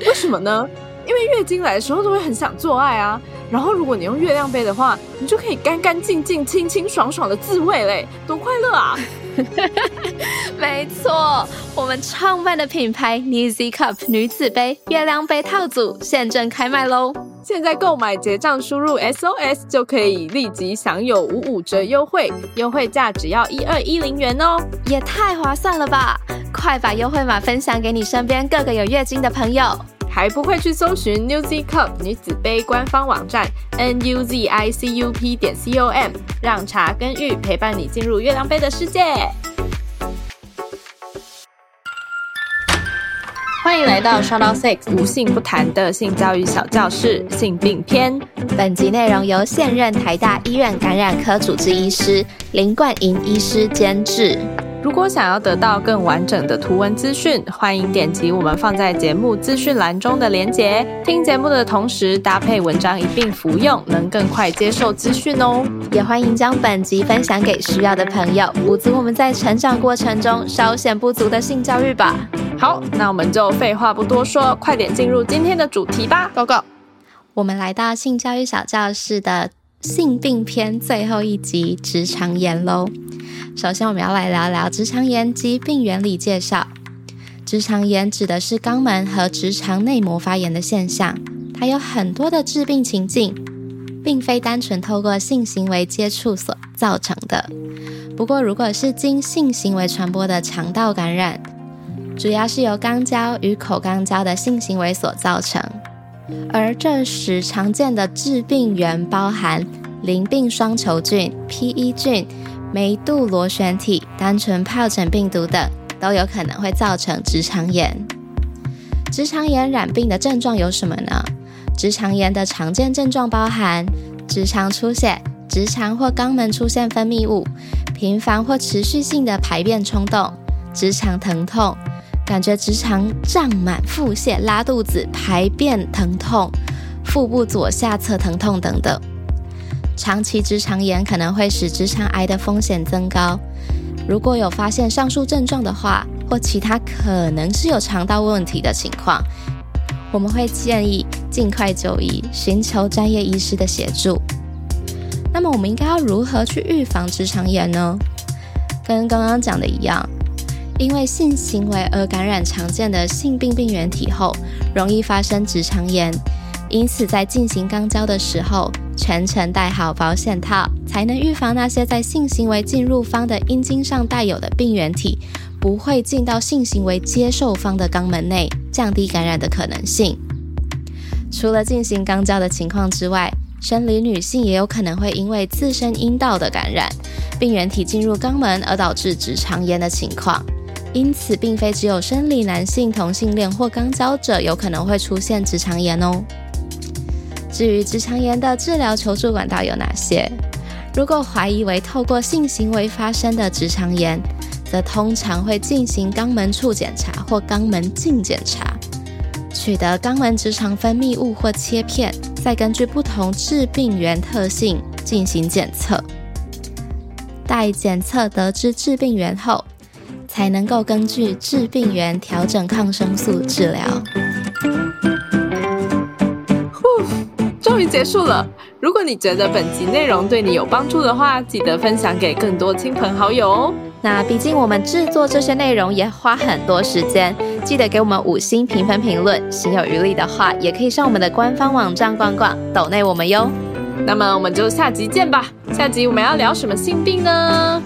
为什么呢？因为月经来的时候都会很想做爱啊，然后如果你用月亮杯的话，你就可以干干净净、清清爽爽的自慰嘞，多快乐啊！没错，我们创办的品牌 Newsy Cup 女子杯月亮杯套组现正开卖喽！现在购买结账输入 SOS 就可以立即享有五五折优惠，优惠价只要一二一零元哦，也太划算了吧！快把优惠码分享给你身边各个有月经的朋友。还不会去搜寻 Newzy Cup 女子杯官方网站 n u z i c u p 点 c o m，让茶跟玉陪伴你进入月亮杯的世界。欢迎来到 Shout Out Sex 无性不谈的性教育小教室性病篇。本集内容由现任台大医院感染科主治医师林冠莹医师监制。如果想要得到更完整的图文资讯，欢迎点击我们放在节目资讯栏中的连结。听节目的同时搭配文章一并服用，能更快接受资讯哦。也欢迎将本集分享给需要的朋友，补足我们在成长过程中稍显不足的性教育吧。好，那我们就废话不多说，快点进入今天的主题吧。Go go！我们来到性教育小教室的性病篇最后一集——直肠炎喽。首先，我们要来聊聊直肠炎及病原理介绍。直肠炎指的是肛门和直肠内膜发炎的现象，它有很多的致病情境，并非单纯透过性行为接触所造成的。不过，如果是经性行为传播的肠道感染，主要是由肛交与口肛交的性行为所造成。而这时常见的致病源包含淋病双球菌、P.E. 菌。梅杜螺旋体、单纯疱疹病毒等都有可能会造成直肠炎。直肠炎染病的症状有什么呢？直肠炎的常见症状包含直肠出血、直肠或肛门出现分泌物、频繁或持续性的排便冲动、直肠疼痛、感觉直肠胀满、腹泻、拉肚子、排便疼痛、腹部左下侧疼痛等等。长期直肠炎可能会使直肠癌的风险增高。如果有发现上述症状的话，或其他可能是有肠道问题的情况，我们会建议尽快就医，寻求专业医师的协助。那么，我们应该要如何去预防直肠炎呢？跟刚刚讲的一样，因为性行为而感染常见的性病病原体后，容易发生直肠炎。因此，在进行肛交的时候，全程戴好保险套，才能预防那些在性行为进入方的阴茎上带有的病原体不会进到性行为接受方的肛门内，降低感染的可能性。除了进行肛交的情况之外，生理女性也有可能会因为自身阴道的感染，病原体进入肛门而导致直肠炎的情况。因此，并非只有生理男性同性恋或肛交者有可能会出现直肠炎哦。至于直肠炎的治疗求助管道有哪些？如果怀疑为透过性行为发生的直肠炎，则通常会进行肛门处检查或肛门镜检查，取得肛门直肠分泌物或切片，再根据不同致病源特性进行检测。待检测得知致病源后，才能够根据致病源调整抗生素治疗。呼终于结束了。如果你觉得本集内容对你有帮助的话，记得分享给更多亲朋好友哦。那毕竟我们制作这些内容也花很多时间，记得给我们五星评分评论。心有余力的话，也可以上我们的官方网站逛逛，抖内我们哟。那么我们就下集见吧。下集我们要聊什么性病呢？